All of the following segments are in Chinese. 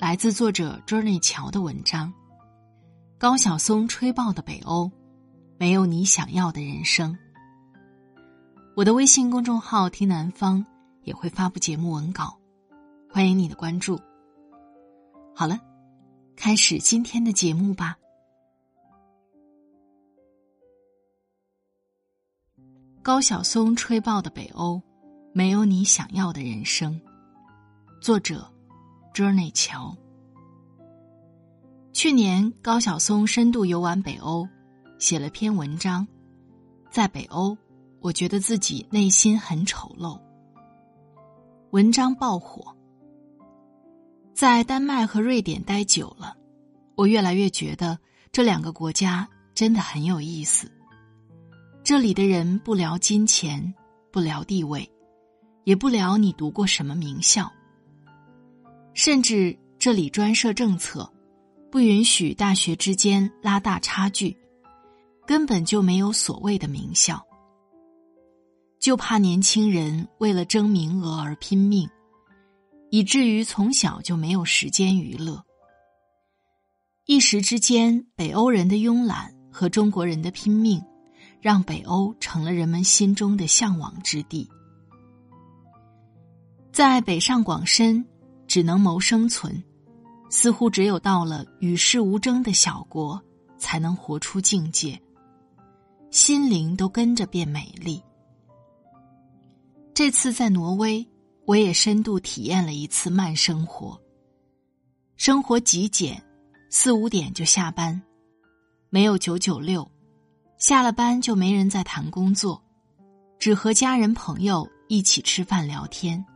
来自作者 Journey 乔的文章，《高晓松吹爆的北欧，没有你想要的人生》。我的微信公众号“听南方”也会发布节目文稿，欢迎你的关注。好了，开始今天的节目吧。高晓松吹爆的北欧，没有你想要的人生。作者。Journey 桥。去年高晓松深度游玩北欧，写了篇文章，在北欧，我觉得自己内心很丑陋。文章爆火。在丹麦和瑞典待久了，我越来越觉得这两个国家真的很有意思。这里的人不聊金钱，不聊地位，也不聊你读过什么名校。甚至这里专设政策，不允许大学之间拉大差距，根本就没有所谓的名校。就怕年轻人为了争名额而拼命，以至于从小就没有时间娱乐。一时之间，北欧人的慵懒和中国人的拼命，让北欧成了人们心中的向往之地。在北上广深。只能谋生存，似乎只有到了与世无争的小国，才能活出境界，心灵都跟着变美丽。这次在挪威，我也深度体验了一次慢生活。生活极简，四五点就下班，没有九九六，下了班就没人在谈工作，只和家人朋友一起吃饭聊天。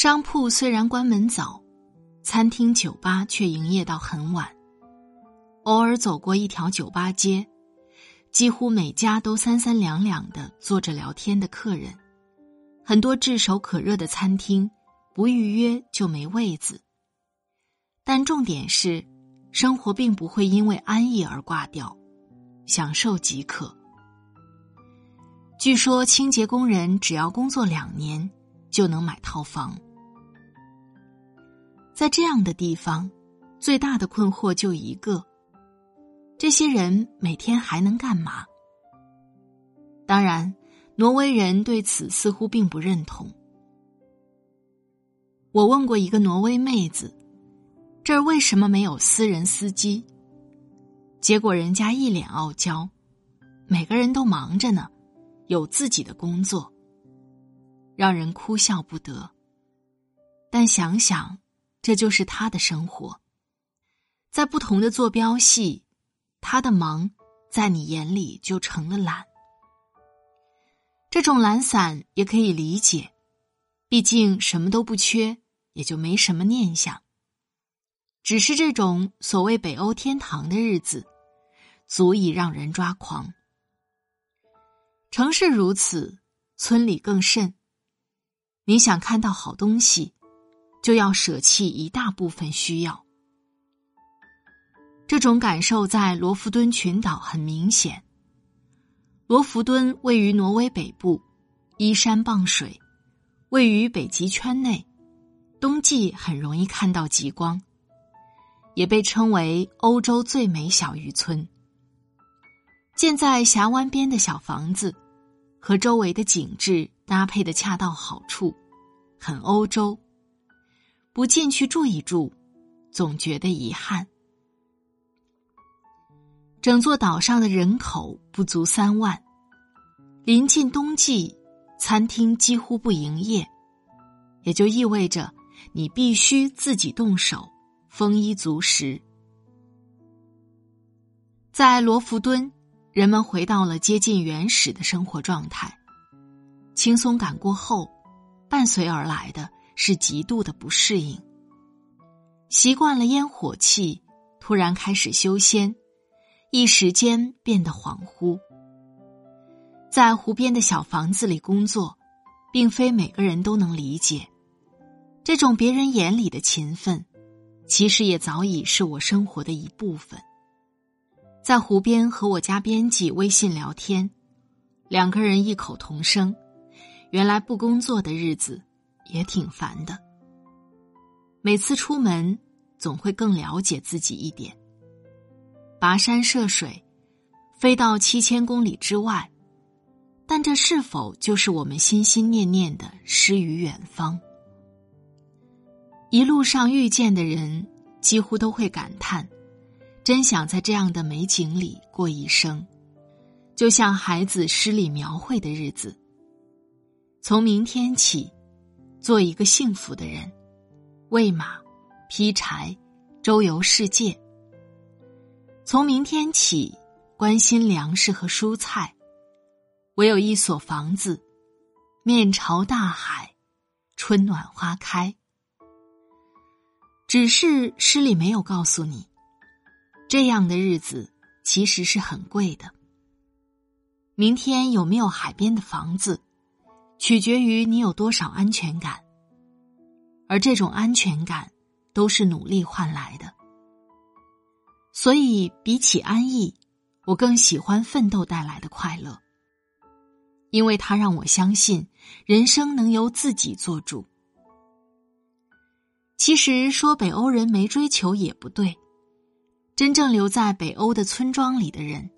商铺虽然关门早，餐厅酒吧却营业到很晚。偶尔走过一条酒吧街，几乎每家都三三两两的坐着聊天的客人。很多炙手可热的餐厅，不预约就没位子。但重点是，生活并不会因为安逸而挂掉，享受即可。据说清洁工人只要工作两年。就能买套房。在这样的地方，最大的困惑就一个：这些人每天还能干嘛？当然，挪威人对此似乎并不认同。我问过一个挪威妹子：“这儿为什么没有私人司机？”结果人家一脸傲娇：“每个人都忙着呢，有自己的工作。”让人哭笑不得，但想想，这就是他的生活。在不同的坐标系，他的忙在你眼里就成了懒。这种懒散也可以理解，毕竟什么都不缺，也就没什么念想。只是这种所谓北欧天堂的日子，足以让人抓狂。城市如此，村里更甚。你想看到好东西，就要舍弃一大部分需要。这种感受在罗弗敦群岛很明显。罗弗敦位于挪威北部，依山傍水，位于北极圈内，冬季很容易看到极光，也被称为欧洲最美小渔村。建在峡湾边的小房子，和周围的景致。搭配的恰到好处，很欧洲。不进去住一住，总觉得遗憾。整座岛上的人口不足三万，临近冬季，餐厅几乎不营业，也就意味着你必须自己动手，丰衣足食。在罗浮敦，人们回到了接近原始的生活状态。轻松感过后，伴随而来的是极度的不适应。习惯了烟火气，突然开始修仙，一时间变得恍惚。在湖边的小房子里工作，并非每个人都能理解。这种别人眼里的勤奋，其实也早已是我生活的一部分。在湖边和我家编辑微信聊天，两个人异口同声：“原来不工作的日子也挺烦的。”每次出门，总会更了解自己一点。跋山涉水，飞到七千公里之外，但这是否就是我们心心念念的诗与远方？一路上遇见的人，几乎都会感叹。真想在这样的美景里过一生，就像孩子诗里描绘的日子。从明天起，做一个幸福的人，喂马，劈柴，周游世界。从明天起，关心粮食和蔬菜，我有一所房子，面朝大海，春暖花开。只是诗里没有告诉你。这样的日子其实是很贵的。明天有没有海边的房子，取决于你有多少安全感。而这种安全感，都是努力换来的。所以，比起安逸，我更喜欢奋斗带来的快乐，因为它让我相信人生能由自己做主。其实说北欧人没追求也不对。真正留在北欧的村庄里的人，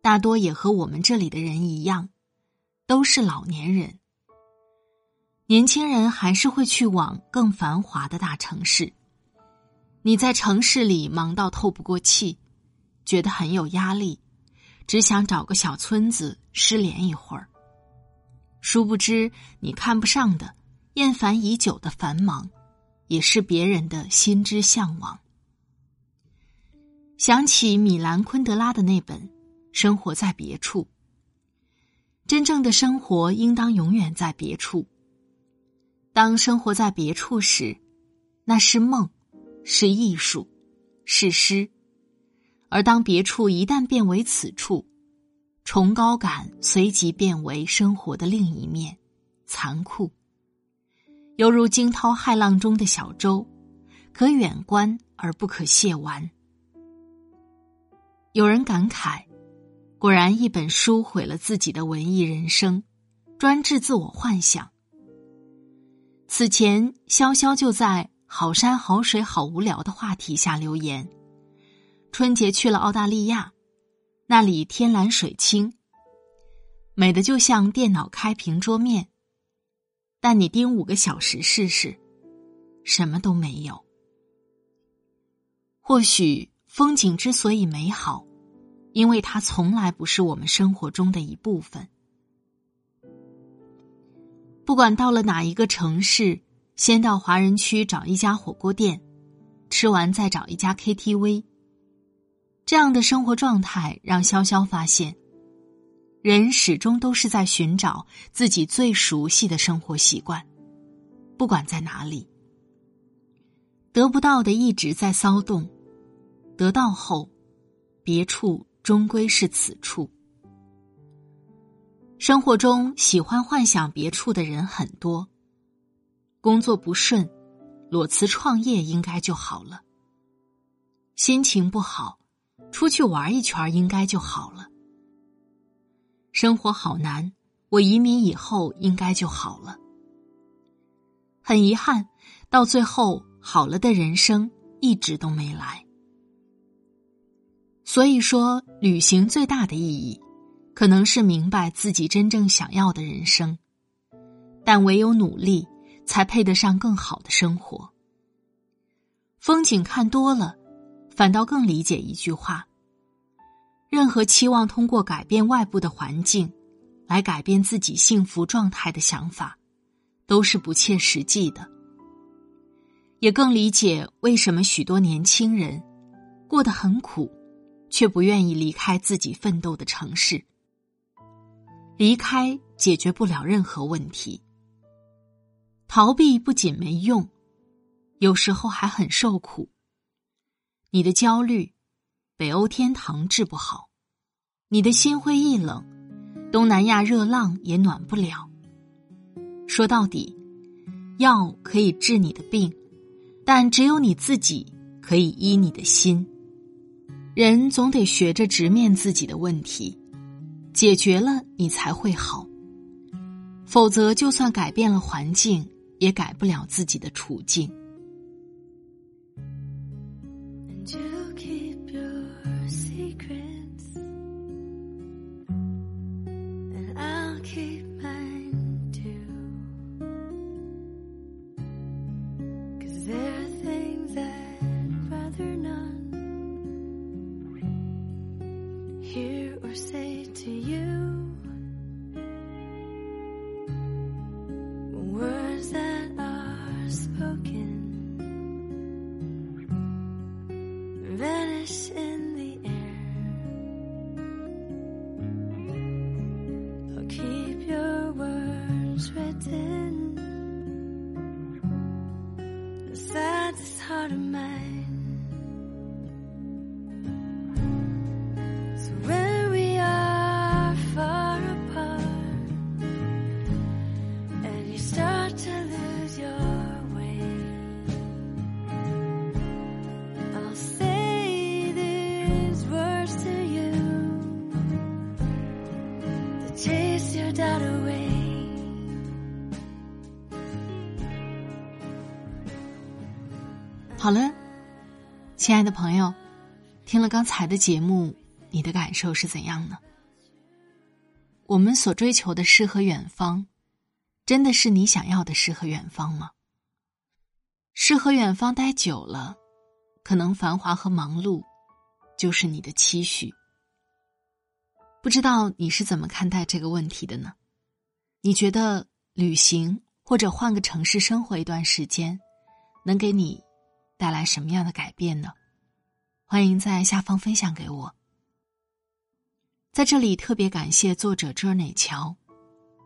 大多也和我们这里的人一样，都是老年人。年轻人还是会去往更繁华的大城市。你在城市里忙到透不过气，觉得很有压力，只想找个小村子失联一会儿。殊不知，你看不上的、厌烦已久的繁忙，也是别人的心之向往。想起米兰昆德拉的那本《生活在别处》，真正的生活应当永远在别处。当生活在别处时，那是梦，是艺术，是诗；而当别处一旦变为此处，崇高感随即变为生活的另一面，残酷，犹如惊涛骇浪中的小舟，可远观而不可亵玩。有人感慨：“果然，一本书毁了自己的文艺人生，专治自我幻想。”此前，潇潇就在“好山好水好无聊”的话题下留言：“春节去了澳大利亚，那里天蓝水清，美的就像电脑开屏桌面。但你盯五个小时试试，什么都没有。或许。”风景之所以美好，因为它从来不是我们生活中的一部分。不管到了哪一个城市，先到华人区找一家火锅店，吃完再找一家 KTV。这样的生活状态让潇潇发现，人始终都是在寻找自己最熟悉的生活习惯，不管在哪里，得不到的一直在骚动。得到后，别处终归是此处。生活中喜欢幻想别处的人很多。工作不顺，裸辞创业应该就好了。心情不好，出去玩一圈应该就好了。生活好难，我移民以后应该就好了。很遗憾，到最后好了的人生一直都没来。所以说，旅行最大的意义，可能是明白自己真正想要的人生。但唯有努力，才配得上更好的生活。风景看多了，反倒更理解一句话：任何期望通过改变外部的环境，来改变自己幸福状态的想法，都是不切实际的。也更理解为什么许多年轻人过得很苦，却不愿意离开自己奋斗的城市。离开解决不了任何问题，逃避不仅没用，有时候还很受苦。你的焦虑，北欧天堂治不好；你的心灰意冷，东南亚热浪也暖不了。说到底，药可以治你的病。但只有你自己可以医你的心。人总得学着直面自己的问题，解决了你才会好。否则，就算改变了环境，也改不了自己的处境。hear or say to you words that are spoken vanish in the air. I'll keep your words written inside this heart of mine. 好了，亲爱的朋友，听了刚才的节目，你的感受是怎样呢？我们所追求的诗和远方，真的是你想要的诗和远方吗？诗和远方待久了，可能繁华和忙碌就是你的期许。不知道你是怎么看待这个问题的呢？你觉得旅行或者换个城市生活一段时间，能给你？带来什么样的改变呢？欢迎在下方分享给我。在这里特别感谢作者 Journey 乔，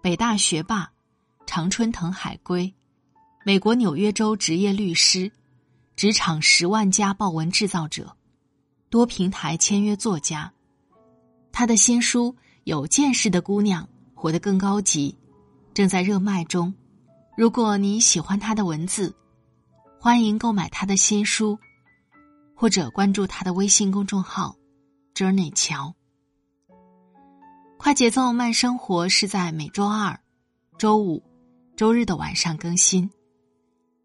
北大学霸，常春藤海归，美国纽约州职业律师，职场十万加爆文制造者，多平台签约作家。他的新书有《见识的姑娘活得更高级》，正在热卖中。如果你喜欢他的文字。欢迎购买他的新书，或者关注他的微信公众号 “Journey 乔”。快节奏慢生活是在每周二、周五、周日的晚上更新。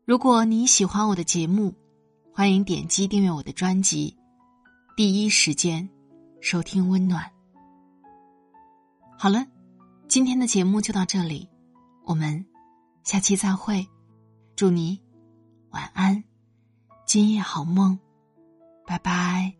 如果你喜欢我的节目，欢迎点击订阅我的专辑，第一时间收听温暖。好了，今天的节目就到这里，我们下期再会，祝你。晚安，今夜好梦，拜拜。